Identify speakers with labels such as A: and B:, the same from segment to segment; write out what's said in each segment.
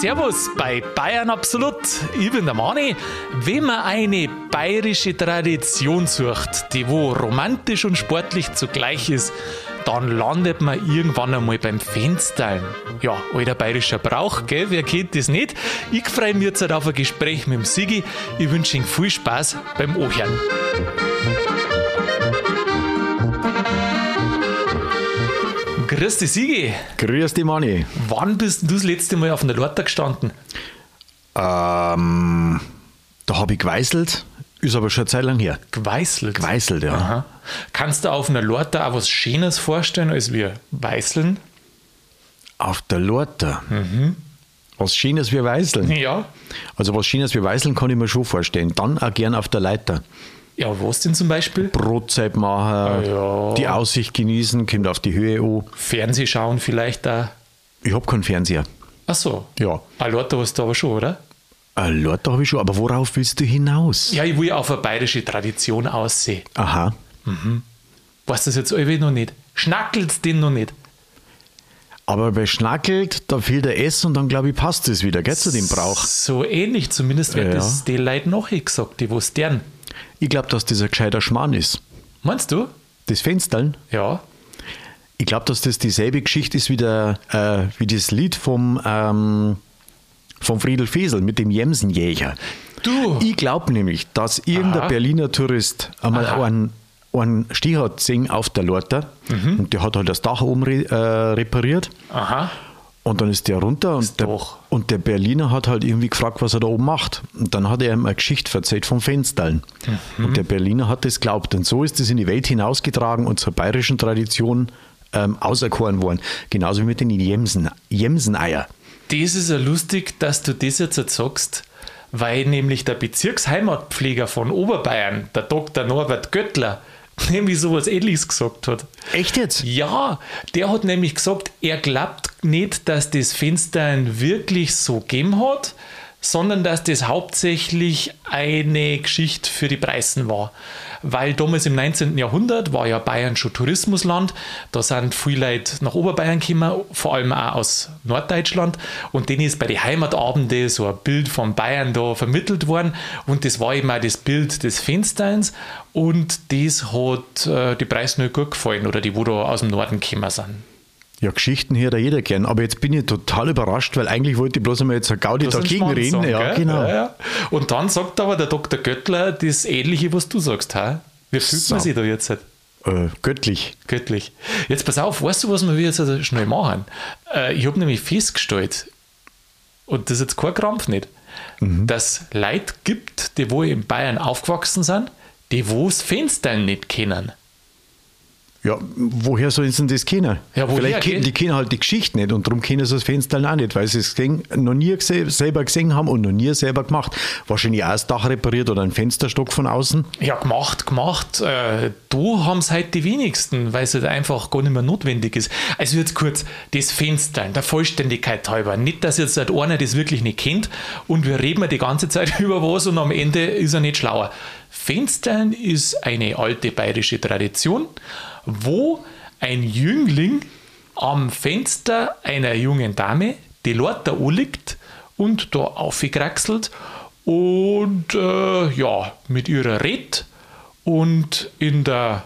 A: Servus bei Bayern Absolut. Ich bin der Mani. Wenn man eine bayerische Tradition sucht, die wo romantisch und sportlich zugleich ist, dann landet man irgendwann einmal beim Fenstern. Ja, alter bayerischer Brauch, gell? Wer kennt das nicht? Ich freue mich jetzt auf ein Gespräch mit dem Sigi. Ich wünsche Ihnen viel Spaß beim Ohren. Grüß dich, Sigi.
B: Grüß dich, Manni.
A: Wann bist du das letzte Mal auf einer Lorta gestanden?
B: Ähm, da habe ich geweißelt, ist aber schon eine Zeit lang her.
A: Geweißelt.
B: Geweißelt, ja.
A: Aha. Kannst du auf einer Lorta auch was Schönes vorstellen als wir Weißeln?
B: Auf der Lorta. Was Schönes wie Weißeln.
A: Ja.
B: Also was Schönes wie Weißeln kann ich mir schon vorstellen. Dann auch gern auf der Leiter.
A: Ja, was denn zum Beispiel?
B: Brotzeit machen,
A: Ah, ja.
B: die Aussicht genießen, kommt auf die Höhe an.
A: Fernseh schauen vielleicht da.
B: Ich habe keinen Fernseher.
A: Ach so.
B: Ja.
A: Eine Lorta hast du aber schon, oder?
B: Eine Lorta habe ich schon, aber worauf willst du hinaus?
A: Ja, ich will auf eine bayerische Tradition aussehen.
B: Aha.
A: Weißt du das jetzt alle noch nicht? Schnackelt's den noch nicht?
B: Aber bei Schnackelt, da fehlt der S und dann glaube ich passt es wieder, gell, zu dem Brauch.
A: So ähnlich, zumindest wird
B: Ja.
A: das die Leute nachher gesagt, die was deren.
B: Ich glaube, dass das ein gescheiter Schmarrn ist.
A: Meinst du?
B: Das Fenstern,
A: Ja.
B: Ich glaube, dass das dieselbe Geschichte ist wie, der, äh, wie das Lied vom, ähm, vom Friedel Fesel mit dem Jemsenjäger.
A: Du.
B: Ich glaube nämlich, dass irgendein
A: Aha.
B: Berliner Tourist einmal
A: Aha.
B: einen, einen Stich hat auf der Lorta
A: Mhm.
B: und der hat halt das Dach oben re äh, repariert
A: Aha.
B: Und dann ist der runter und der,
A: doch.
B: und der Berliner hat halt irgendwie gefragt, was er da oben macht. Und dann hat er ihm eine Geschichte erzählt vom Fenstern.
A: Mhm.
B: Und der Berliner hat das glaubt. Und so ist es in die Welt hinausgetragen und zur bayerischen Tradition ähm, auserkoren worden. Genauso wie mit den Jemsen, Jemseneier.
A: Das ist ja lustig, dass du das jetzt jetzt sagst, weil nämlich der Bezirksheimatpfleger von Oberbayern, der Dr. Norbert Göttler, nämlich sowas ähnliches gesagt hat.
B: Echt jetzt?
A: Ja, der hat nämlich gesagt, er glaubt nicht, dass das Fenstern wirklich so gegeben hat, sondern dass das hauptsächlich eine Geschichte für die Preisen war. Weil damals im 19. Jahrhundert war ja Bayern schon Tourismusland. Da sind viele Leute nach Oberbayern gekommen, vor allem auch aus Norddeutschland. Und denen ist bei den Heimatabenden so ein Bild von Bayern da vermittelt worden. Und das war eben auch das Bild des Fensterns. Und das hat äh, die Preise nicht gut gefallen oder die, wo da aus dem Norden gekommen sind.
B: Ja, Geschichten hört ja jeder gern. Aber jetzt bin ich total überrascht, weil eigentlich wollte ich bloß einmal jetzt ein Gaudi
A: ein
B: dagegen
A: Schmarrn
B: reden. ja, genau.
A: Ja, ja. Und dann sagt aber der Dr. Göttler das Ähnliche, was du sagst. Ha? Wie fühlt man
B: So.
A: sich da jetzt? Halt?
B: Äh, göttlich.
A: Göttlich. Jetzt pass auf, weißt du, was wir jetzt also schnell machen? Äh, ich habe nämlich festgestellt, und das ist jetzt kein Krampf nicht, dass es Leute gibt, die wo in Bayern aufgewachsen sind, die wo das Fenster nicht kennen.
B: Ja, woher sollen sie denn das kennen?
A: Ja, woher,
B: Vielleicht kennen die kennen halt die Geschichte nicht und darum kennen sie das Fenster auch nicht, weil sie es gesehen, noch nie gese selber gesehen haben und noch nie selber gemacht. Wahrscheinlich auch das Dach repariert oder ein Fensterstock von außen.
A: Ja, gemacht, gemacht. Äh, da haben es halt die wenigsten, weil es halt einfach gar nicht mehr notwendig ist. Also jetzt kurz, das Fenster, der Vollständigkeit halber. Nicht, dass jetzt halt einer das wirklich nicht kennt und wir reden die ganze Zeit über was und am Ende ist er nicht schlauer. Fenstern ist eine alte bayerische Tradition, wo ein Jüngling am Fenster einer jungen Dame die Lorta anliegt und da aufgekraxelt und äh, ja, mit ihrer Red und in der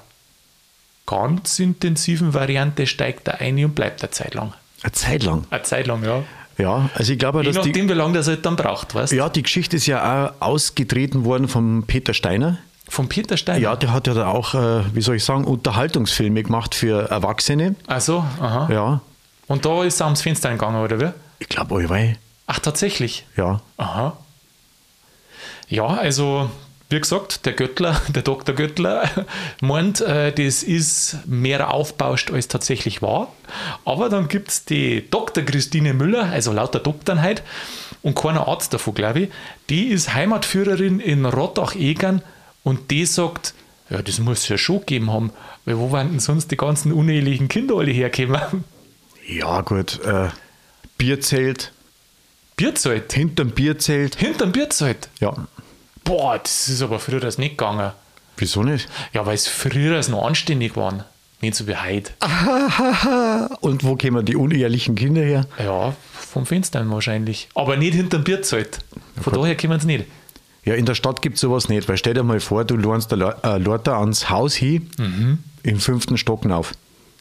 A: ganz intensiven Variante steigt er ein und bleibt eine Zeit lang.
B: Eine Zeit lang.
A: Eine Zeit lang, ja.
B: Ja, also ich glaube,
A: Je
B: dass die,
A: nachdem, wie lange das halt dann braucht, weißt
B: ja, die Geschichte ist ja auch ausgetreten worden von Peter Steiner.
A: Von Peter Steiner.
B: Ja, der hat ja da auch, äh, wie soll ich sagen, Unterhaltungsfilme gemacht für Erwachsene.
A: Also, aha.
B: Ja,
A: Und da ist er ums Fenster gegangen, oder wie?
B: ich glaube, allweil.
A: Ach, tatsächlich.
B: Ja.
A: Aha. Ja, also wie gesagt, der Göttler, der Dr. Göttler meint, äh, das ist mehr aufbauscht als tatsächlich war. Aber dann gibt es die Dr. Christine Müller, also lauter Doktoren halt, und keiner Arzt davon, glaube ich. Die ist Heimatführerin in Rottach-Egern und die sagt, ja, das muss es ja schon gegeben haben, weil wo waren denn sonst die ganzen unehelichen Kinder alle herkommen?
B: Ja, gut. Äh, Bierzelt,
A: Bierzelt.
B: hinterm Bierzelt.
A: Hinterm Bierzelt.
B: Ja.
A: Boah, das ist aber früher das nicht gegangen.
B: Wieso nicht?
A: Ja, weil es früher noch anständig waren. Nicht so wie heute.
B: Und wo kämen die unehelichen Kinder her?
A: Ja, vom Fenster wahrscheinlich. Aber nicht hinterm Bierzelt. Von daher können wir es nicht.
B: Ja, in der Stadt gibt es sowas nicht, weil stell dir mal vor, du lernst der äh, Leute ans Haus hin,
A: Mhm.
B: im fünften Stock auf.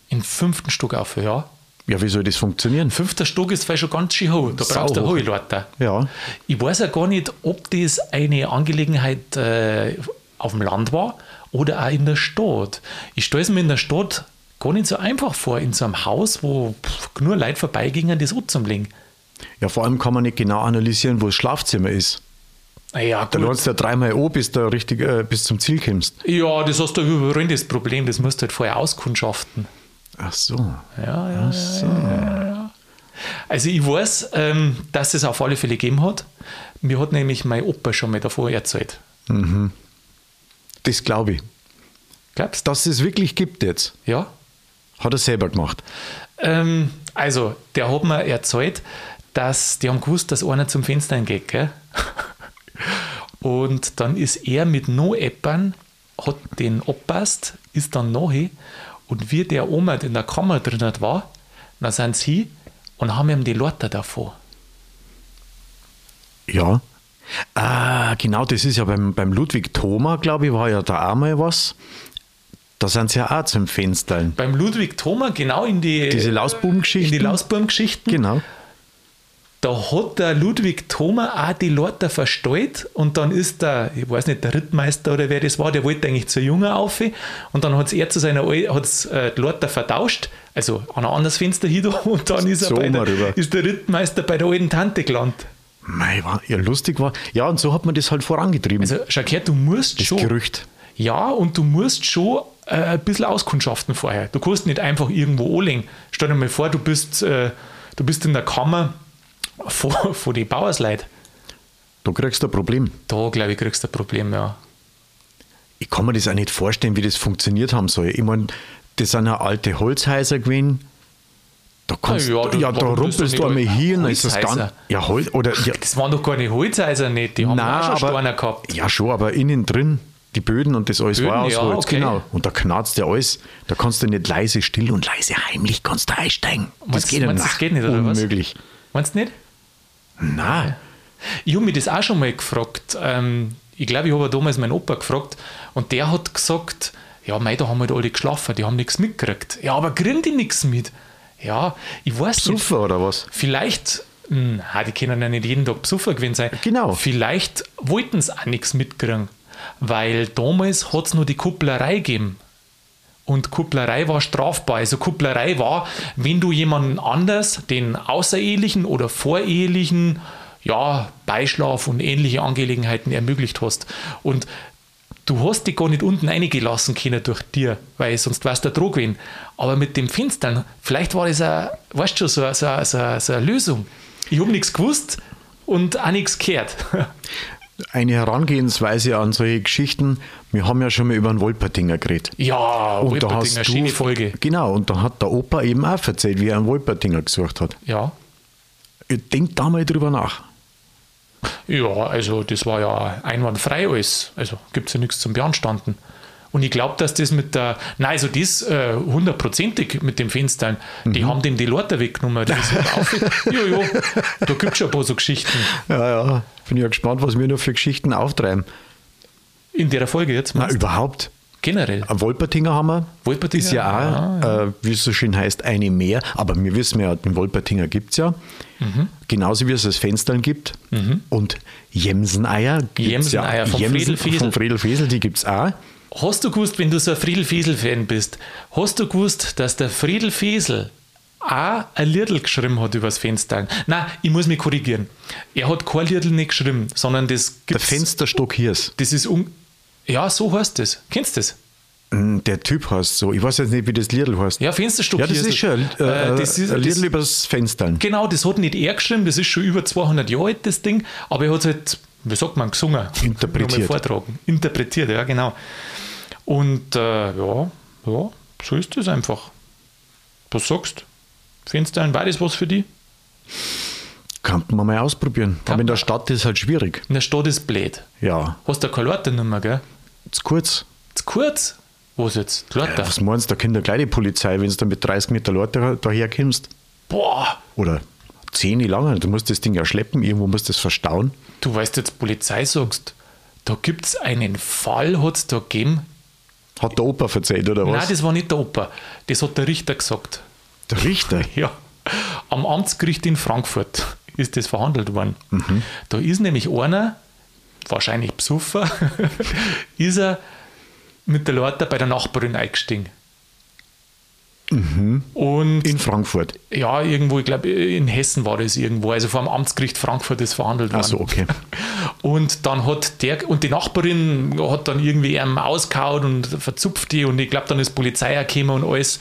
A: Im fünften Stock auf, ja.
B: Ja, wie soll das funktionieren?
A: Fünfter Stock ist vielleicht schon ganz schön hoch. Da brauchst du
B: Sau
A: hohe Leute.
B: Ja.
A: Ich weiß ja gar nicht, ob das eine Angelegenheit äh, auf dem Land war oder auch in der Stadt. Ich stelle es mir in der Stadt gar nicht so einfach vor, in so einem Haus, wo pff, nur Leute vorbeigingen, das anzulegen.
B: Ja, vor allem kann man nicht genau analysieren, wo das Schlafzimmer ist. Da
A: gut.
B: lernst du ja dreimal an, bis du richtig, äh, bis zum Ziel kommst.
A: Ja, das hast du überall das Problem, das musst du halt vorher auskundschaften.
B: Ach so.
A: Ja, ja, ja, ja, ja. Also ich weiß, ähm, dass es auf alle Fälle gegeben hat. Mir hat nämlich mein Opa schon mal davor erzählt.
B: Das glaube ich.
A: Glaubst du?
B: Dass es wirklich gibt jetzt,
A: Ja.
B: hat er selber gemacht.
A: Ähm, also, der hat mir erzählt, dass die haben gewusst, dass einer zum Fenster geht, gell? Und dann ist er mit no Eppern, hat den oppasst, ist dann nachher und wie der Oma in der Kammer drin war, dann sind sie und haben ihm die Leute davor.
B: Ja. Ah, genau, das ist ja beim, beim Ludwig Thoma, glaube ich, war ja da auch mal was. Da sind sie ja auch zum Fenstern.
A: Beim Ludwig Thoma, genau in die,
B: Diese
A: in die
B: Lausbubengeschichten. Genau.
A: Da hat der Ludwig Thoma auch die Leute verstellt und dann ist der, ich weiß nicht, der Rittmeister oder wer das war, der wollte eigentlich zur Junge auf und dann hat er zu seiner hat's, äh, die Leute vertauscht, also an ein anderes Fenster hin und dann ist, er
B: So
A: der, ist der Rittmeister bei der alten Tante gelandet.
B: Mei, war, ja, lustig war. Ja, und so hat man das halt vorangetrieben.
A: Also schau her, du musst
B: das
A: schon,
B: Gerücht.
A: ja und du musst schon äh, ein bisschen auskundschaften vorher. Du kannst nicht einfach irgendwo anlegen. Stell dir mal vor, du bist, äh, du bist in der Kammer vor, vor die Bauersleit.
B: Da kriegst du ein Problem.
A: Da, glaube ich, kriegst du ein Problem, ja.
B: Ich kann mir das auch nicht vorstellen, wie das funktioniert haben soll. Ich meine, das sind ja alte Holzhäuser gewesen. Da kannst
A: ja, das-
B: ja, da rumpelst du einmal hier, dann ist das ganz. Ja, Holz, oder, ja,
A: Das waren doch keine Holzhäuser nicht, die haben
B: Nein,
A: auch schon
B: aber,
A: Steine gehabt.
B: Ja, schon, aber innen drin, die Böden und das alles
A: Böden,
B: war aus
A: ja,
B: Holz,
A: okay.
B: genau. Und da knarzt ja alles. Da kannst du nicht leise, still und leise heimlich kannst du einsteigen. Das
A: Meinst-
B: geht
A: meinst du, das geht nicht, oder was?
B: Unmöglich.
A: Meinst du nicht?
B: Nein.
A: Ich habe mich das auch schon mal gefragt. Ähm, ich glaube, ich habe damals meinen Opa gefragt und der hat gesagt, ja, mei, da haben halt alle geschlafen, die haben nichts mitgekriegt. Ja, aber kriegen die nichts mit? Ja, ich weiß nicht.
B: Super oder was?
A: Vielleicht, na, die können ja nicht jeden Tag besoffen gewesen sein.
B: Genau.
A: Vielleicht wollten sie auch nichts mitkriegen, weil damals hat es nur die Kupplerei gegeben. Und Kupplerei war strafbar. Also Kupplerei war, wenn du jemanden anders den außerehelichen oder vorehelichen ja, Beischlaf und ähnliche Angelegenheiten ermöglicht hast. Und du hast dich gar nicht unten reingelassen können durch dir, weil sonst wärst du dran gewesen. Aber mit dem Finstern, vielleicht war das, ein, weißt du, so, so, so, so eine Lösung. Ich habe nichts gewusst und auch nichts gehört.
B: Eine Herangehensweise an solche Geschichten, wir haben ja schon mal über einen Wolpertinger geredet.
A: ja,
B: Und da hast du,
A: schöne Folge.
B: Genau, und da hat der Opa eben auch erzählt, wie er einen Wolpertinger gesucht hat.
A: Ja.
B: Denk da mal drüber nach.
A: Ja, also das war ja einwandfrei alles. Also gibt es ja nichts zum Beanstanden. Und ich glaube, dass das mit der, nein, also das äh, hundertprozentig mit dem Fenstern, die haben dem die Leute weggenommen. Das ja, ja, da gibt es schon ein paar so Geschichten.
B: Ja, ja, bin ja gespannt, was wir noch für Geschichten auftreiben.
A: In der Folge jetzt, du?
B: überhaupt.
A: generell.
B: Ein Wolpertinger haben wir.
A: Wolpertinger?
B: Ist ja auch,
A: Ah,
B: Äh, wie es so schön heißt, eine mehr. Aber wir wissen ja, den Wolpertinger gibt es ja.
A: Mhm.
B: Genauso wie es das Fenstern gibt. Und Jemseneier. gibt's
A: Jemseneier vom Friedel Fiesel.
B: Vom Friedel Fiesel, die gibt es auch.
A: Hast du gewusst, wenn du so ein Friedel Fiesel-Fan bist, hast du gewusst, dass der Friedel Fiesel auch ein Liedl geschrieben hat übers Fenster? Nein, ich muss mich korrigieren. Er hat kein Liedl nicht geschrieben, sondern das
B: Der
A: gibt's,
B: Fensterstock Hirs.
A: Das ist un Ja, so heißt das. Kennst du das?
B: Mm, Der Typ heißt so. Ich weiß jetzt nicht, wie das Liedl heißt.
A: Ja, Fensterstock
B: Ja, das ist schon äh,
A: Äh, das ist,
B: ein
A: das,
B: Liedl übers Fenstern.
A: Genau, das hat nicht er geschrieben, das ist schon über 200 Jahre alt, das Ding, aber er hat es halt, wie sagt man, gesungen.
B: Interpretiert.
A: Vortragen. Interpretiert, ja, genau. Und äh, ja, ja, so ist es einfach. Was sagst du? Fenster war das was für die?
B: Kann man mal ausprobieren.
A: Kann
B: Aber in der. Stadt ist halt schwierig.
A: In der Stadt ist blöd.
B: Ja,
A: Hast du keine Lortennummer, gell?
B: zu kurz.
A: Zu kurz? Was jetzt?
B: Ja, was meinst du, da kennt ja gleich die Polizei, wenn du mit 30 Meter Leute daher kommst.
A: Boah!
B: Oder Zähne lang. Du musst das Ding ja schleppen, irgendwo musst du das verstauen.
A: Du weißt jetzt, Polizei sagst, da gibt es einen Fall, hat es da gegeben.
B: Hat der Opa erzählt, oder was?
A: Nein, das war nicht der Opa. Das hat der Richter gesagt.
B: der Richter?
A: Ja. Am Amtsgericht in Frankfurt ist das verhandelt worden. Da ist nämlich einer, wahrscheinlich Psuffer, ist er mit der Leute bei der Nachbarin eingestiegen. Und
B: In Frankfurt.
A: ja, irgendwo, ich glaube, in Hessen war das irgendwo, also vor dem Amtsgericht Frankfurt ist verhandelt worden.
B: Ach so, okay.
A: Und dann hat der, und die Nachbarin hat dann irgendwie ihm ausgehauen und verzupft die und ich glaube, dann ist Polizei gekommen und alles.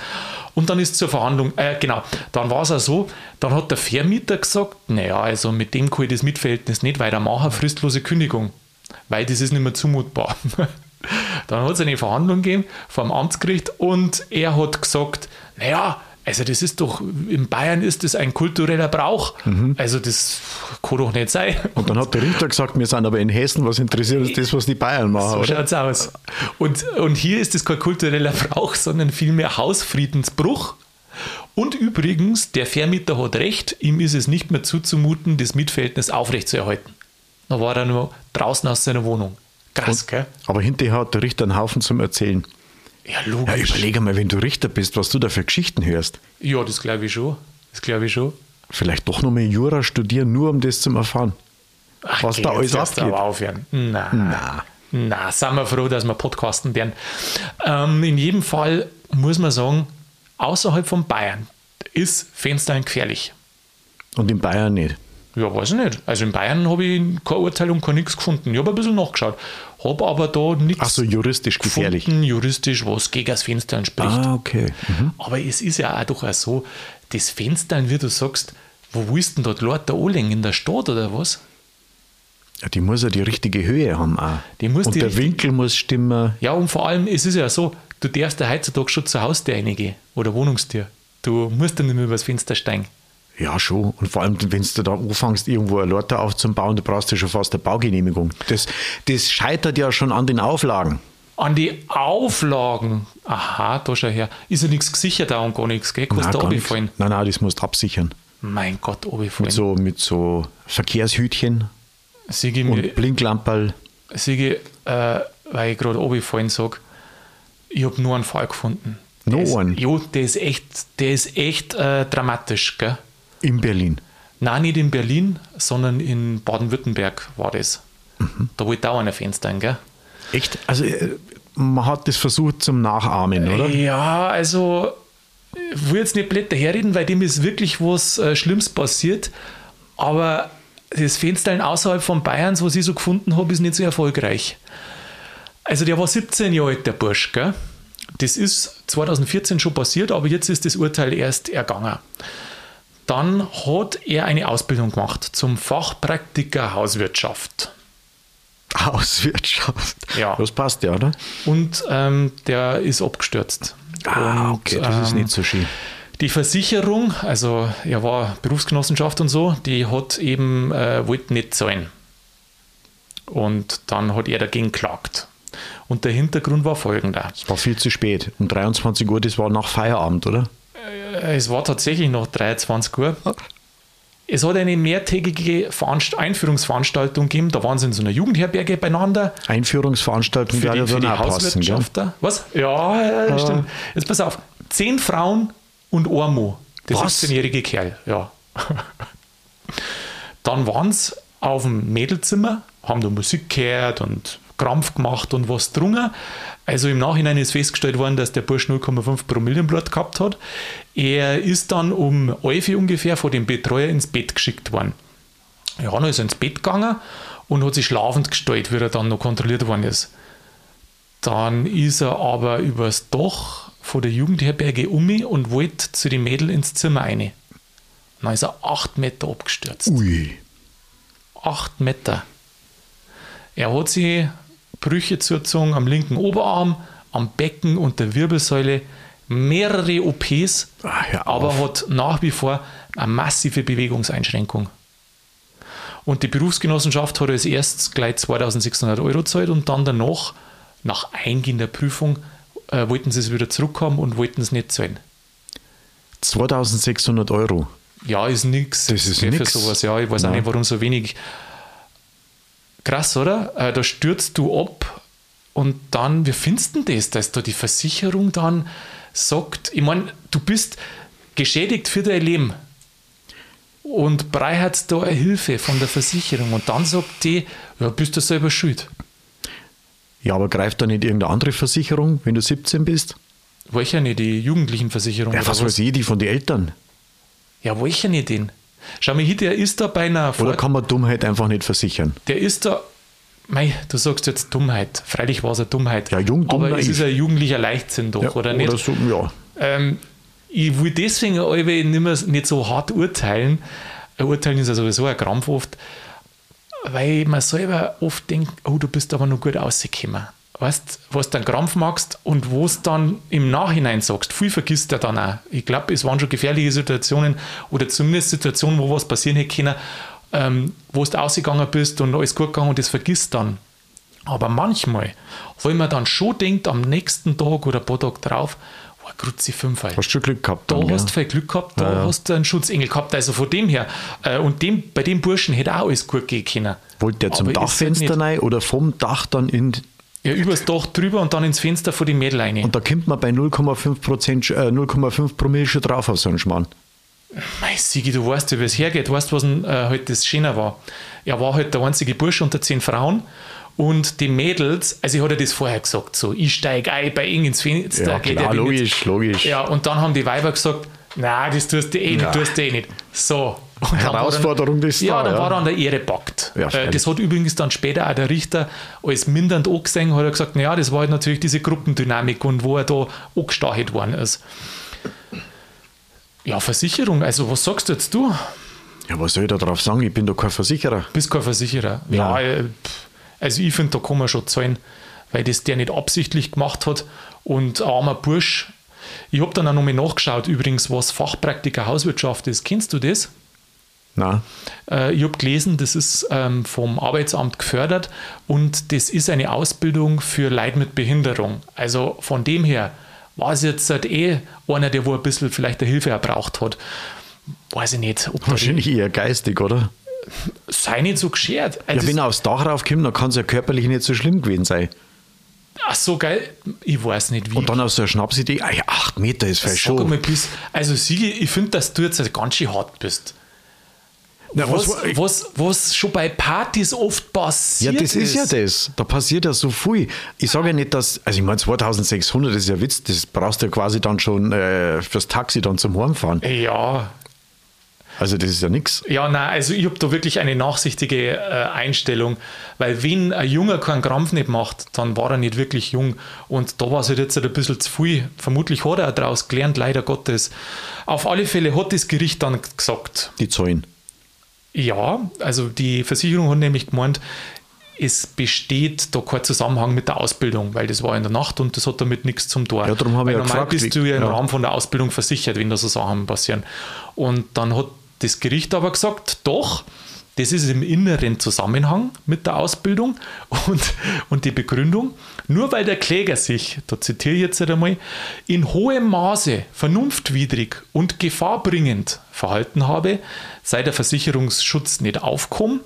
A: Und dann ist zur Verhandlung, äh, genau, dann war es auch so, dann hat der Vermieter gesagt, naja, also mit dem kann ich das Mietverhältnis nicht weitermachen, fristlose Kündigung, weil das ist nicht mehr zumutbar. dann hat es eine Verhandlung gegeben vom Amtsgericht und er hat gesagt, naja, also das ist doch, in Bayern ist das ein kultureller Brauch. Also das kann doch nicht sein.
B: Und dann hat der Richter gesagt, wir sind aber in Hessen, was interessiert uns das, was die Bayern machen,
A: So
B: oder?
A: schaut's aus. Und, und hier ist es kein kultureller Brauch, sondern vielmehr Hausfriedensbruch. Und übrigens, der Vermieter hat recht, ihm ist es nicht mehr zuzumuten, das Mietverhältnis aufrechtzuerhalten. Da war er nur draußen aus seiner Wohnung. Krass, gell?
B: Aber hinterher hat der Richter einen Haufen zum Erzählen.
A: Ja,
B: Ja,
A: logisch.
B: überleg einmal, wenn du Richter bist, was du da für Geschichten hörst.
A: Ja, das glaube ich schon. Das glaube ich schon.
B: Vielleicht doch noch mal Jura studieren, nur um das zu erfahren.
A: Ach,
B: Was
A: geh,
B: da alles abgeht.
A: aber aufhören. Na,
B: Na.
A: na, sind wir froh, dass wir podcasten werden. Ähm, in jedem Fall muss man sagen, außerhalb von Bayern ist Fenstern gefährlich.
B: Und in Bayern nicht.
A: Ja, weiß ich nicht. Also in Bayern habe ich keine Urteilung, und kein nichts gefunden. Ich habe ein bisschen nachgeschaut. Habe aber da nichts
B: Ach so, juristisch gefährlich.
A: gefunden, juristisch, was gegen das Fenstern spricht.
B: Ah, okay. Mhm.
A: Aber es ist ja auch doch auch so, das Fenstern, wie du sagst, wo willst du denn dort Leute anlegen? In der Stadt oder was?
B: Ja, die muss ja die richtige Höhe haben auch.
A: Die muss
B: Und der Winkel muss stimmen.
A: Ja, und vor allem, es ist ja so, du darfst ja heutzutage schon zur Haustür reingehen oder Wohnungstür. Du musst ja nicht mehr übers Fenster steigen.
B: Ja, schon. Und vor allem, wenn du da anfängst, irgendwo eine Leute aufzubauen, da brauchst du schon fast eine Baugenehmigung. Das, das scheitert ja schon an den Auflagen.
A: An die Auflagen, aha, da schau her, ist ja nichts gesichert auch und gar nichts, gell? Kannst
B: Nein,
A: du
B: nichts.
A: runterfallen.
B: nein, nein, das musst du absichern.
A: Mein Gott, runterfallen.
B: Mit so, mit so Verkehrshütchen
A: Siege,
B: und Blinklamperl.
A: Siege äh, weil ich gerade runterfallen sage, ich habe nur einen Fall gefunden. Der ist-
B: einen?
A: Jo, der ist echt, der ist echt äh, dramatisch, gell?
B: In Berlin.
A: Nein, nicht in Berlin, sondern in Baden-Württemberg war das.
B: Mhm.
A: Da wollte auch einer Fenster, gell?
B: Echt? Also, äh, man hat das versucht zum Nachahmen, oder?
A: Ja, also ich will jetzt nicht blöd daherreden, weil dem ist wirklich was äh, Schlimmes passiert. Aber das Fenster außerhalb von Bayerns, was ich so gefunden habe, ist nicht so erfolgreich. Also der war 17 Jahre alt, der Bursch. Gell? Das ist 2014 schon passiert, aber jetzt ist das Urteil erst ergangen. Dann hat er eine Ausbildung gemacht zum Fachpraktiker Hauswirtschaft.
B: Hauswirtschaft.
A: Ja.
B: Das passt ja, oder?
A: Und ähm, der ist abgestürzt.
B: Ah,
A: Und,
B: okay, das ist
A: ähm,
B: nicht so schön.
A: Die Versicherung, also er war Berufsgenossenschaft und so, die hat eben, äh, wollte nicht zahlen. Und dann hat er dagegen geklagt. Und der Hintergrund war folgender.
B: Es war viel zu spät. Um 23 Uhr, das war nach Feierabend, oder?
A: Äh, Es war tatsächlich noch 23 Uhr. Es hat eine mehrtägige Veranst Einführungsveranstaltung gegeben. Da waren sie in so einer Jugendherberge beieinander.
B: Einführungsveranstaltung
A: Für die, für die
B: passen, gell?
A: Hauswirtschafter. Was? Ja, ja, stimmt. Jetzt pass auf. Zehn Frauen und Ormo. Der
B: Was?
A: 17-jährige Kerl, ja. Dann waren sie auf dem Mädelzimmer, haben da Musik gehört und Krampf gemacht und was drungen. Also im Nachhinein ist festgestellt worden, dass der Bursch 0,5 Promille im Blut gehabt hat. Er ist dann um 11 Uhr ungefähr von dem Betreuer ins Bett geschickt worden. Ja, dann ist er ins Bett gegangen und hat sich schlafend gestellt, wie er dann noch kontrolliert worden ist. Dann ist er aber übers Dach von der Jugendherberge um und wollte zu den Mädel ins Zimmer rein. Dann ist er acht Meter abgestürzt.
B: Ui.
A: Acht Meter. Er hat sich Brüche zugezogen am linken Oberarm, am Becken und der Wirbelsäule, mehrere OPs,
B: hör
A: aber hat nach wie vor eine massive Bewegungseinschränkung. Und die Berufsgenossenschaft hat als erstes gleich 2600 Euro gezahlt und dann danach, nach eingehender Prüfung, äh, wollten sie es wieder zurückhaben und wollten es nicht zahlen.
B: 2600 Euro.
A: Ja, ist nichts.
B: Das ist
A: für
B: nix.
A: sowas. Ja, ich weiß auch
B: Nein.
A: nicht, warum so wenig. Krass, oder? Äh, da stürzt du ab und dann, wie findest du denn das, dass da die Versicherung dann sagt, ich meine, du bist geschädigt für dein Leben und brauchst da eine Hilfe von der Versicherung und dann sagt die, ja, bist du selber schuld.
B: Ja, aber greift da nicht irgendeine andere Versicherung, wenn du 17 bist?
A: Welcher nicht, die Jugendlichenversicherung?
B: Ja, was weiß ich, die von den Eltern.
A: Ja, welcher nicht den? Schau mal hier, der ist da bei einer
B: Oder kann man Dummheit einfach nicht versichern?
A: der ist da, mei, du sagst jetzt Dummheit. Freilich war es eine Dummheit.
B: Ja, jung, dumm,
A: Aber es ist ein jugendlicher Leichtsinn doch,
B: Ja,
A: oder nicht?
B: so, ja.
A: Ähm, ich will deswegen alle nicht, mehr, nicht so hart urteilen. Urteilen ist ja sowieso ein Krampf oft, weil man selber oft denkt, oh, du bist aber noch gut rausgekommen. Weißt was du dann Krampf machst und wo es dann im Nachhinein sagst, viel vergisst er dann auch. Ich glaube, es waren schon gefährliche Situationen oder zumindest Situationen, wo was passieren hätte können, ähm, wo du ausgegangen bist und alles gut gegangen und das vergisst dann. Aber manchmal, wenn man dann schon denkt, am nächsten Tag oder ein paar Tage drauf, oh, Grützi 5
B: Hast du Glück gehabt?
A: da
B: dann,
A: hast du
B: ja.
A: viel Glück gehabt, da hast du einen Schutzengel gehabt. Also von dem her. Äh, und dem, bei dem Burschen hätte auch alles gut gehen können.
B: Wollte der zum
A: halt
B: Dachfenster
A: nicht-
B: rein oder vom Dach dann in.
A: Ja, übers Dach drüber und dann ins Fenster von den Mädel rein.
B: Und da kommt man bei 0,5 Prozent, äh, 0,5 Promille schon drauf auf so einen Schmarrn.
A: Mei, Sigi, du weißt wie es hergeht. Du weißt, was äh, halt das Schöne war. Er war halt der einzige Bursch unter zehn Frauen. Und die Mädels, also ich hatte das vorher gesagt, so, ich steige ein bei ihm ins Fenster.
B: Ja, klar,
A: er wie
B: logisch, logisch.
A: Ja, und dann haben die Weiber gesagt, nein, das tust du eh nicht,
B: Ja.
A: tust du eh nicht. So. Und
B: Herausforderung, das
A: Ja,
B: da,
A: war dann der Ehre packt.
B: Ja,
A: äh, das hat übrigens dann später auch der Richter als mindernd angesehen, hat er gesagt, naja, das war halt natürlich diese Gruppendynamik und wo er da angestachelt worden ist. Ja, Versicherung, also was sagst du jetzt du?
B: Ja, was soll ich da drauf sagen? Ich bin doch kein Versicherer.
A: Bist kein Versicherer.
B: Ja.
A: Ja, äh, also ich finde, da kann man schon zahlen, weil das der nicht absichtlich gemacht hat. Und ein armer Bursch, ich habe dann auch nochmal nachgeschaut, übrigens, was Fachpraktiker Hauswirtschaft ist. Kennst du das?
B: Nein.
A: Äh, ich habe gelesen, das ist ähm, vom Arbeitsamt gefördert und das ist eine Ausbildung für Leute mit Behinderung. Also von dem her war es jetzt halt eh einer, der wo ein bisschen vielleicht eine Hilfe erbraucht hat. Weiß ich nicht,
B: Wahrscheinlich eher geistig, oder?
A: sei nicht so geschert.
B: Ja,
A: Also
B: wenn er aufs Dach raufkommt, dann kann es ja körperlich nicht so schlimm gewesen sein.
A: Ach so, geil. Ich weiß nicht, wie.
B: Und dann aus so einer Schnapsidee, ja, acht Meter ist vielleicht schon.
A: mal, also Sigi, ich finde, dass du jetzt ganz schön hart bist.
B: Na,
A: Was,
B: was,
A: was, was schon bei Partys oft
B: ja,
A: passiert
B: das ist ja das. Da passiert ja so viel. Ich sage ja nicht, dass, also ich meine, 2600 ist ja Witz, das brauchst du ja quasi dann schon äh, fürs Taxi dann zum Heimfahren.
A: Ja,
B: Also das ist ja nichts.
A: ja, nein, also ich habe da wirklich eine nachsichtige äh, Einstellung, weil wenn ein Junger keinen Krampf nicht macht, dann war er nicht wirklich jung und da war es halt jetzt ein bisschen zu viel. Vermutlich hat er auch daraus gelernt, leider Gottes. Auf alle Fälle hat das Gericht dann gesagt,
B: Die Zahlen.
A: Ja, also die Versicherung hat nämlich gemeint, es besteht da kein Zusammenhang mit der Ausbildung, weil das war in der Nacht und das hat damit nichts zum Tor.
B: Ja, darum habe ich ja
A: normal
B: gefragt,
A: bist du ja im
B: ja.
A: Rahmen von der Ausbildung versichert, wenn da so Sachen passieren. Und dann hat das Gericht aber gesagt, doch, das ist im inneren Zusammenhang mit der Ausbildung und, und die Begründung, nur weil der Kläger sich, da zitiere ich jetzt einmal, in hohem Maße vernunftwidrig und gefahrbringend verhalten habe, sei der Versicherungsschutz nicht aufkommen,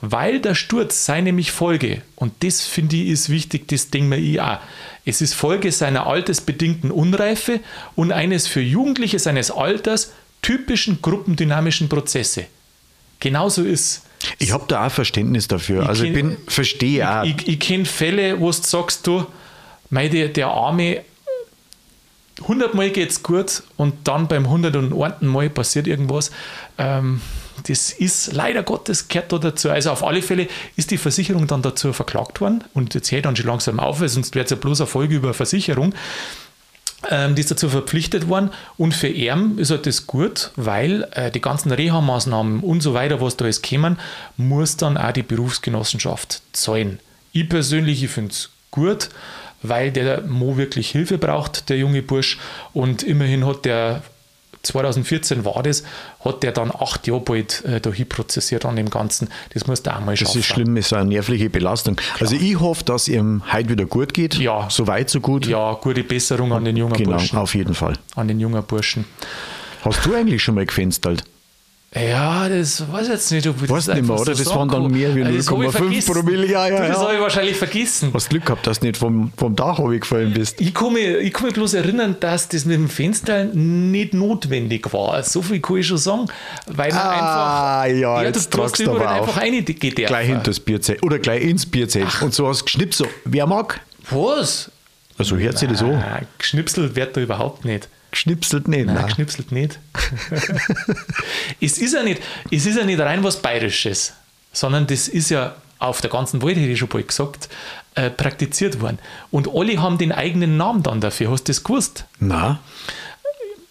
A: weil der Sturz sei nämlich Folge, und das finde ich ist wichtig, das denke mir ich auch, es ist Folge seiner altersbedingten Unreife und eines für Jugendliche seines Alters typischen gruppendynamischen Prozesse. Genauso ist
B: Ich habe da auch Verständnis dafür. also ich
A: kenn-
B: bin, verstehe auch.
A: ich, ich kenne Fälle, wo du sagst, du, mei, der, der Arme, 100 Mal geht's gut und dann beim 101. Mal passiert irgendwas. Ähm, das ist leider Gottes gehört da dazu. Also auf alle Fälle ist die Versicherung dann dazu verklagt worden und jetzt hört dann schon langsam auf, weil sonst wäre es ja bloß eine Folge über Versicherung. Ähm, die ist dazu verpflichtet worden und für ihn ist halt das gut, weil äh, die ganzen Reha-Maßnahmen und so weiter, was da jetzt kommen, muss dann auch die Berufsgenossenschaft zahlen. Ich persönlich, ich finde es gut, weil der Mo wirklich Hilfe braucht, der junge Bursch und immerhin hat der 2014 war das, hat der dann acht Jahre bald äh, dahin prozessiert an dem Ganzen. Das musst du auch mal
B: Das
A: schaffen.
B: ist schlimm, ist eine nervliche Belastung. Also ich hoffe, dass ihm heute wieder gut geht.
A: Ja.
B: So weit, so gut.
A: Ja, gute Besserung an den jungen
B: Genau,
A: Burschen.
B: auf jeden Fall.
A: An den jungen Burschen.
B: Hast du eigentlich schon mal gefenstert?
A: Ja, das weiß ich jetzt nicht. Ob ich
B: Weiß
A: das
B: nicht mehr, oder?
A: so
B: Das waren dann mehr wie
A: kann. Das hab ich
B: 0,5
A: vergessen.
B: Promille. Ja, ja,
A: Du, Das
B: ja.
A: habe ich wahrscheinlich vergessen.
B: Hast Glück gehabt, dass du nicht vom, vom Dach gefallen bist.
A: Ich kann, mich, ich kann mich bloß erinnern, dass das mit dem Fenster nicht notwendig war. So viel kann ich schon sagen. Weil man
B: Ah,
A: einfach.
B: ja,
A: du
B: jetzt
A: du hast überall einfach reingehen
B: Gleich
A: dürfen.
B: hinter das Bierzelt. Oder gleich ins Bierzelt. Und so hast du geschnippt so. Wer mag?
A: Was?
B: Also hört sich das.
A: Ah, geschnipselt wird da überhaupt nicht.
B: Geschnipselt nicht.
A: Nein,
B: Nein.
A: geschnipselt nicht. es, ist ja nicht. es ist ja nicht rein was Bayerisches, sondern das ist ja auf der ganzen Welt, hätte ich schon bald gesagt, äh, praktiziert worden. Und alle haben den eigenen Namen dann dafür. Hast du das gewusst?
B: Na,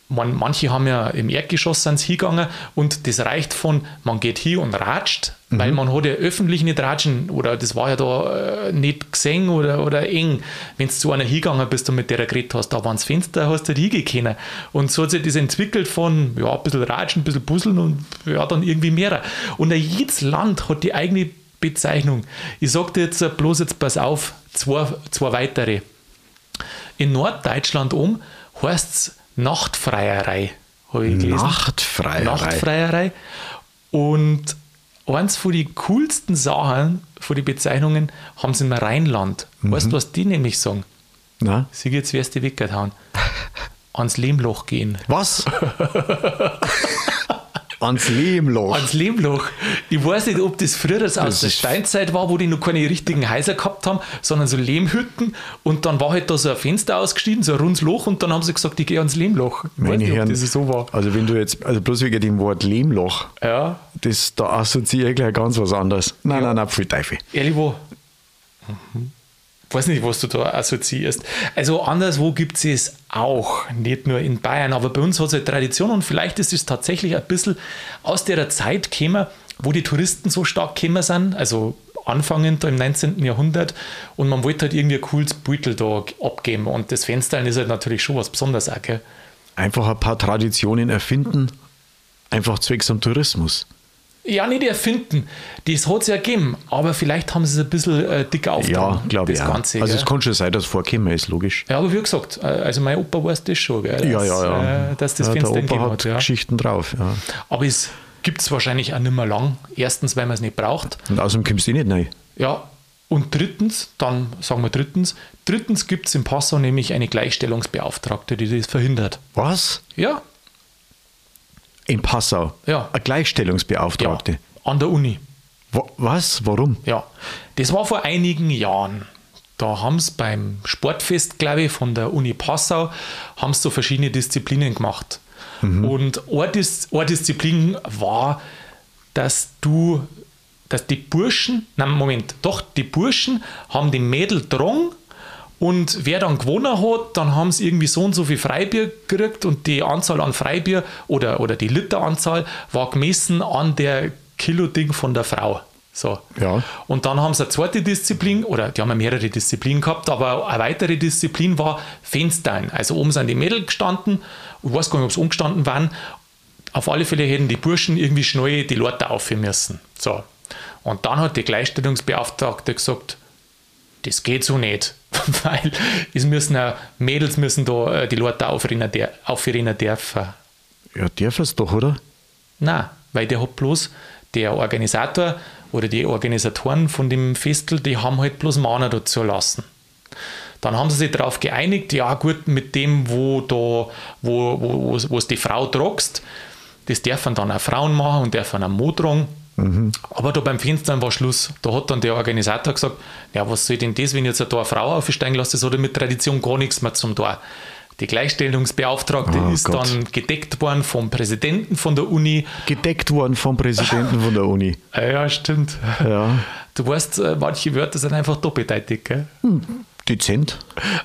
A: Man, manche haben ja im Erdgeschoss sind hingegangen und das reicht von, man geht hier und ratscht, weil man hat ja öffentlich nicht ratschen oder das war ja da äh, nicht gesehen oder, oder eng. Wenn du zu einer hingegangen bist und mit der geredet hast, da waren das Fenster, hast du nicht hingehen können. Und so hat sich das entwickelt von ja, ein bisschen ratschen, ein bisschen puzzeln und ja, dann irgendwie mehr. Und jedes Land hat die eigene Bezeichnung. Ich sag dir jetzt bloß jetzt, pass auf, zwei, zwei weitere. In Norddeutschland um heißt es Nachtfreierei.
B: Nachtfreierei.
A: Nachtfreierei. Und eins von den coolsten Sachen, von den Bezeichnungen, haben sie im Rheinland. Weißt du, was die nämlich sagen?
B: Na?
A: Sie jetzt wirst du weggehauen. Ans Lehmloch gehen.
B: Was? Ans Lehmloch.
A: Ans Lehmloch. Ich weiß nicht, ob das früher das aus der Steinzeit war, wo die noch keine richtigen Häuser gehabt haben, sondern so Lehmhütten und dann war halt da so ein Fenster ausgestiegen, so ein rundes Loch und dann haben sie gesagt, ich gehe ans Lehmloch. Ich
B: Meine
A: nicht,
B: Herren,
A: das so war.
B: also wenn du jetzt, also bloß wegen dem Wort Lehmloch,
A: Ja,
B: das, da assoziiere ich gleich ganz was anderes. Nein, nein, nein, viel Teufel.
A: ehrlich wo? Mhm. Weiß nicht, was du da assoziierst. Also anderswo gibt es es auch, nicht nur in Bayern, aber bei uns hat es eine Tradition und vielleicht ist es tatsächlich ein bisschen aus der Zeit gekommen, wo die Touristen so stark gekommen sind, also anfangend im 19. Jahrhundert und man wollte halt irgendwie ein cooles Beutel da abgeben und das Fenster ist halt natürlich schon was Besonderes auch, gell?
B: Einfach ein paar Traditionen erfinden, einfach zwecks am Tourismus.
A: Ja, nicht erfinden. Das hat es ja gegeben, aber vielleicht haben sie es ein bisschen äh, dicker
B: Ja,
A: aufgetragen,
B: glaube ich.
A: Ganze.
B: also es kann schon sein, dass es vorgekommen ist, logisch.
A: Ja, aber wie gesagt, äh, also mein Opa weiß das schon, gell, dass,
B: ja, ja, ja.
A: Äh, dass das
B: ja,
A: Fenster
B: der Opa hat.
A: Ja.
B: Geschichten drauf. Ja.
A: Aber es gibt es wahrscheinlich auch nicht mehr lang. Erstens, weil man es nicht braucht.
B: Und außerdem kommst du eh nicht rein.
A: Ja, und drittens, dann sagen wir drittens, drittens gibt es in Passau nämlich eine Gleichstellungsbeauftragte, die das verhindert.
B: Was?
A: Ja,
B: In Passau?
A: Ja.
B: Eine Gleichstellungsbeauftragte?
A: ja an der Uni.
B: Wa- Was? Warum?
A: Ja, das war vor einigen Jahren. Da haben sie beim Sportfest, glaube ich, von der Uni Passau, haben sie so verschiedene Disziplinen gemacht. Und eine, Dis eine Disziplin war, dass du, dass die Burschen, nein, Moment, doch, die Burschen haben die Mädel drang und wer dann gewonnen hat, dann haben sie irgendwie so und so viel Freibier gekriegt und die Anzahl an Freibier oder, oder die Literanzahl war gemessen an der Kilo-Ding von der Frau. So.
B: Ja.
A: Und dann haben sie eine zweite Disziplin, oder die haben ja mehrere Disziplinen gehabt, aber eine weitere Disziplin war Fenstern. Also oben sind die Mädel gestanden, ich weiß gar nicht, ob es umgestanden waren. Auf alle Fälle hätten die Burschen irgendwie schnell die Leute aufhören müssen. So. Und dann hat die Gleichstellungsbeauftragte gesagt, das geht so nicht, weil es müssen auch, Mädels müssen da äh, die Leute aufrennen, der, dürfen.
B: Ja, darf es doch, oder?
A: Nein, weil der hat bloß, der Organisator oder die Organisatoren von dem Festel, die haben halt bloß Männer dazu lassen. Dann haben sie sich darauf geeinigt, ja gut, mit dem, wo da, wo, wo, wo, wo die Frau tragst, das dürfen dann auch Frauen machen und dürfen auch Mo tragen. Aber da beim Fenstern war Schluss. Da hat dann der Organisator gesagt, ja, was soll denn das, wenn ich jetzt da eine Frau aufsteigen lasse, das hat ja mit Tradition gar nichts mehr zum Tor. Die Gleichstellungsbeauftragte
B: Oh
A: ist
B: Gott.
A: dann gedeckt worden vom Präsidenten von der Uni.
B: Gedeckt worden vom Präsidenten von der Uni.
A: Ja, stimmt.
B: Ja.
A: Du weißt, äh, manche Wörter sind einfach doppeldeutig. Gell?
B: Dezent.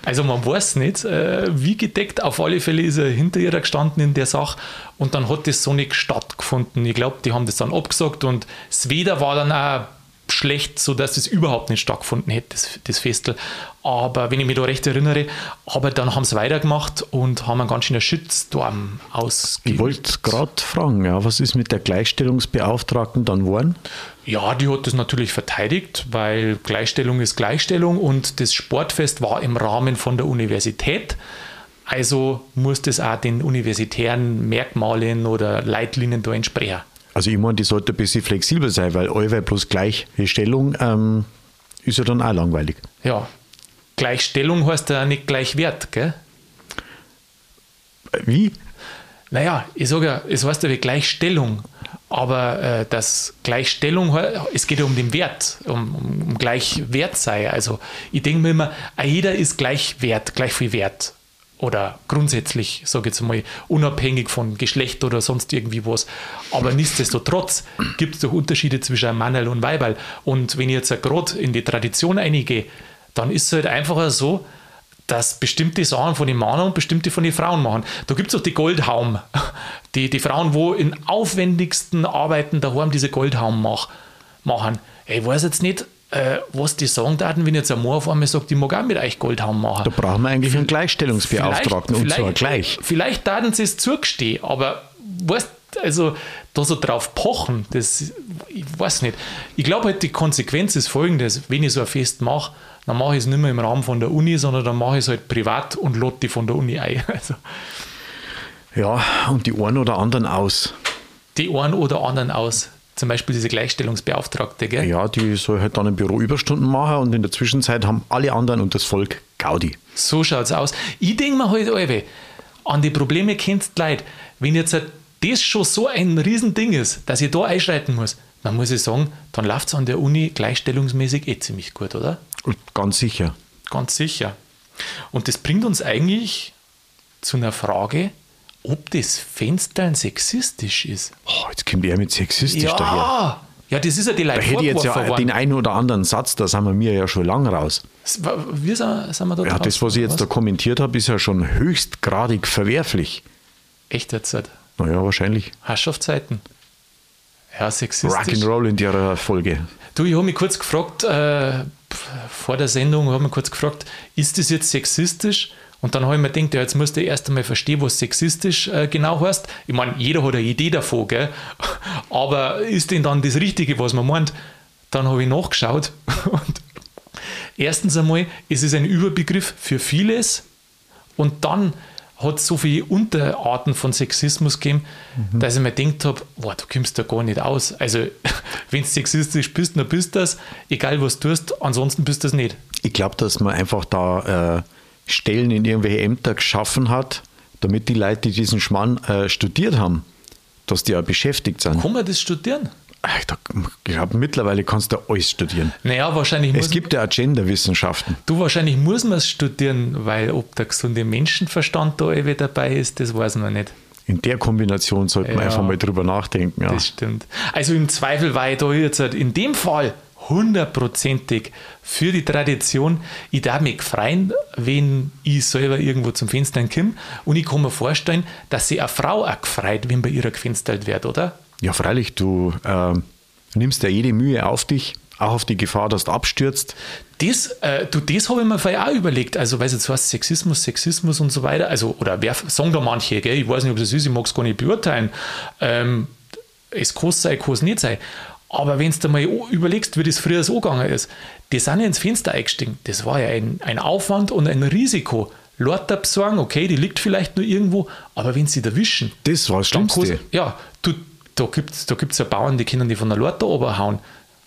A: Also man weiß nicht, äh, wie gedeckt. Auf alle Fälle ist er hinter ihr gestanden in der Sache und dann hat das so nicht stattgefunden. Ich glaube, die haben das dann abgesagt und Wetter war dann auch schlecht, sodass es überhaupt nicht stattgefunden hätte, das, das Festel. Aber wenn ich mich da recht erinnere, aber dann haben sie weitergemacht und haben einen ganz schönen Shitstorm
B: Ich
A: ausgelöst.
B: wollte gerade fragen, ja, was ist mit der Gleichstellungsbeauftragten dann geworden?
A: Ja, die hat das natürlich verteidigt, weil Gleichstellung ist Gleichstellung und das Sportfest war im Rahmen von der Universität. Also muss das auch den universitären Merkmalen oder Leitlinien da entsprechen.
B: Also ich meine, die sollte ein bisschen flexibel sein, weil allweil bloß gleiche Stellung ähm, ist ja dann auch langweilig.
A: Ja. Gleichstellung heißt ja nicht Gleichwert, gell?
B: Wie?
A: Naja, ich sage ja, es heißt ja wie Gleichstellung, aber äh, das Gleichstellung, es geht ja um den Wert, um, um, um Gleichwert sei. Also ich denke mir immer, jeder ist gleich wert, gleich viel wert. Oder grundsätzlich, sage ich jetzt mal, unabhängig von Geschlecht oder sonst irgendwie was. Aber nichtsdestotrotz gibt es doch Unterschiede zwischen einem Mann und Weiberl. Und wenn ich jetzt gerade in die Tradition eingehe, dann ist es halt einfach so, dass bestimmte Sachen von den Männern und bestimmte von den Frauen machen. Da gibt es auch die Goldhaum. Die, die Frauen, wo in aufwendigsten Arbeiten daheim diese Goldhaum mach, machen. Ich weiß jetzt nicht, äh, was die sagen daten, wenn jetzt ein Mann auf einmal sagt, ich mag auch mit euch Goldhaum machen.
B: Da brauchen wir eigentlich einen Gleichstellungsbeauftragten und zwar gleich.
A: Vielleicht daten sie es zugestehen, aber weißt also da so drauf pochen, das, ich weiß nicht. Ich glaube halt, die Konsequenz ist folgendes, wenn ich so ein Fest mache, dann mache ich es nicht mehr im Rahmen von der Uni, sondern dann mache ich es halt privat und lotte von der Uni ein. Also,
B: ja, und die einen oder anderen aus.
A: Die einen oder anderen aus. Zum Beispiel diese Gleichstellungsbeauftragte, gell?
B: Ja, die soll halt dann im Büro Überstunden machen und in der Zwischenzeit haben alle anderen und das Volk Gaudi.
A: So schaut es aus. Ich denke mir halt, Alwe, an die Probleme kennst du Leute. Wenn jetzt das schon so ein Riesending ist, dass ich da einschreiten muss, dann muss ich sagen, dann läuft es an der Uni gleichstellungsmäßig eh ziemlich gut, oder?
B: Ganz sicher.
A: Ganz sicher. Und das bringt uns eigentlich zu einer Frage, ob das Fenster sexistisch ist.
B: Oh, jetzt kommt er mit sexistisch
A: ja.
B: daher.
A: Ja, das ist ja die Leute
B: Da hätte ich jetzt ja worden. den einen oder anderen Satz, da sind wir mir ja schon lang raus.
A: Wie sind, sind wir da
B: Ja, das, was ich jetzt was? da kommentiert habe, ist ja schon höchstgradig verwerflich.
A: Echt jetzt?
B: Naja, wahrscheinlich.
A: Herrschaftszeiten. Ja, sexistisch.
B: Rock'n'Roll in der Folge.
A: Du, ich habe mich kurz gefragt, äh, vor der Sendung habe ich mich kurz gefragt, ist das jetzt sexistisch? Und dann habe ich mir gedacht, ja, jetzt musst du erst einmal verstehen, was sexistisch äh, genau heißt. Ich meine, jeder hat eine Idee davon, gell? aber ist denn dann das Richtige, was man meint? Dann habe ich nachgeschaut und erstens einmal, es ist ein Überbegriff für vieles und dann hat es so viele Unterarten von Sexismus gegeben, mhm. dass ich mir gedacht habe, boah, du kommst da gar nicht aus. Also, wenn du sexistisch bist, dann bist du das, egal was du tust, ansonsten bist du das nicht.
B: Ich glaube, dass man einfach da äh, Stellen in irgendwelche Ämter geschaffen hat, damit die Leute, die diesen Schmarrn äh, studiert haben, dass die auch beschäftigt sind.
A: Kann man das studieren?
B: Ich glaube, mittlerweile kannst du alles studieren.
A: Naja, wahrscheinlich
B: Es gibt ja Agenda-Wissenschaften.
A: Du, wahrscheinlich muss man es studieren, weil ob der gesunde Menschenverstand da irgendwie dabei ist, das weiß man nicht.
B: In der Kombination sollte man ja, einfach mal drüber nachdenken. Ja.
A: Das stimmt. Also im Zweifel war ich da jetzt halt in dem Fall hundertprozentig für die Tradition. Ich darf mich freuen, wenn ich selber irgendwo zum Fenster komme. Und ich kann mir vorstellen, dass sich eine Frau auch gefreut, wenn bei ihr gefenstert wird, oder?
B: Ja, freilich, du äh, nimmst ja jede Mühe auf dich, auch auf die Gefahr, dass du abstürzt.
A: Das, äh, du, das habe ich mir vorher auch überlegt. Also, weil jetzt heißt Sexismus, Sexismus und so weiter. Also, oder wer sagen da manche, gell? ich weiß nicht, ob das ist, ich mag es gar nicht beurteilen. Ähm, es kann sein, kann es nicht sein. Aber wenn du mal überlegst, wie das früher so gegangen ist, die sind ja ins Fenster eingestiegen. Das war ja ein, ein Aufwand und ein Risiko. Lorta besorgen, okay, die liegt vielleicht nur irgendwo, aber wenn sie da wischen.
B: Das war das Schlimmste.
A: Ja, du, da gibt es da gibt's ja Bauern, die können die von der Lorta oberhauen.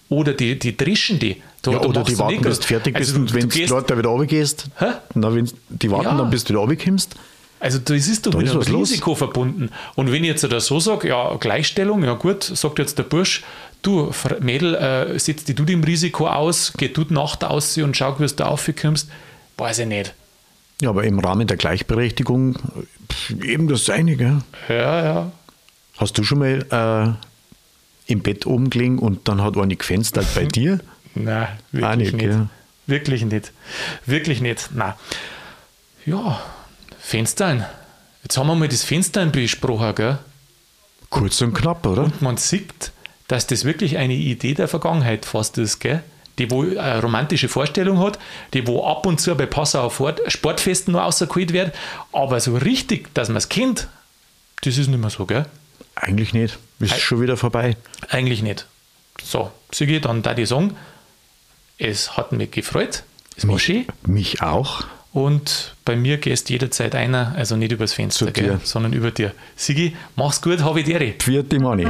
A: Oder die, die drischen die.
B: Da, ja, oder die warten, bis du fertig bist also, und wenn du, Lorta wieder runtergehst, na, wenn die warten, ja. dann bis du wieder runterkommst.
A: Also das ist doch da mit einem Risiko los. verbunden. Und wenn ich jetzt da so sage, ja, Gleichstellung, ja gut, sagt jetzt der Bursch, du Mädel, äh, setz dich du dem Risiko aus, geh du die Nacht aus und schau, wie du aufkommst, weiß ich nicht.
B: Ja, aber im Rahmen der Gleichberechtigung eben das eine, gell?
A: Ja, ja.
B: Hast du schon mal äh, im Bett oben gelegen und dann hat eine gefenstert bei dir?
A: Nein, wirklich nicht. nicht. Ja. Wirklich nicht. Wirklich nicht. Nein. Ja, Fenstern. Jetzt haben wir mal das Fenstern besprochen, gell?
B: Kurz und knapp, oder?
A: Und man sieht, dass das wirklich eine Idee der Vergangenheit fast ist, gell? Die wo eine romantische Vorstellung hat, die wo ab und zu bei Passau Sportfesten noch rausgeholt wird, aber so richtig, dass man es kennt, das ist nicht mehr so, gell?
B: Eigentlich nicht. Ist Eig schon wieder vorbei.
A: Eigentlich nicht. So, Sigi, dann da die sagen, es hat mich gefreut. Es war schön.
B: Mich auch.
A: Und bei mir gehst jederzeit einer, also nicht übers Fenster, gell, sondern über dir. Sigi, mach's gut, habe ich dir.
B: Vierte Money.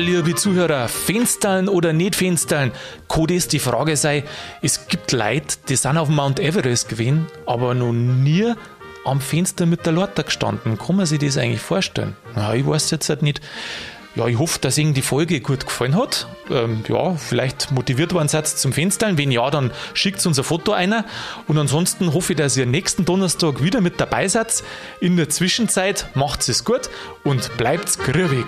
A: Liebe Zuhörer, Fenstern oder nicht Fenstern? Kann das die Frage sei, es gibt Leute, die sind auf Mount Everest gewesen, aber noch nie am Fenster mit der Leiter gestanden. Kann man sich das eigentlich vorstellen? Na, ich weiß jetzt halt nicht. Ja, ich hoffe, dass Ihnen die Folge gut gefallen hat. Ähm, ja, vielleicht motiviert war ein Satz zum Fenstern. Wenn ja, dann schickt uns ein Foto einer. Und ansonsten hoffe ich, dass ihr nächsten Donnerstag wieder mit dabei seid. In der Zwischenzeit macht es gut und bleibt grübig.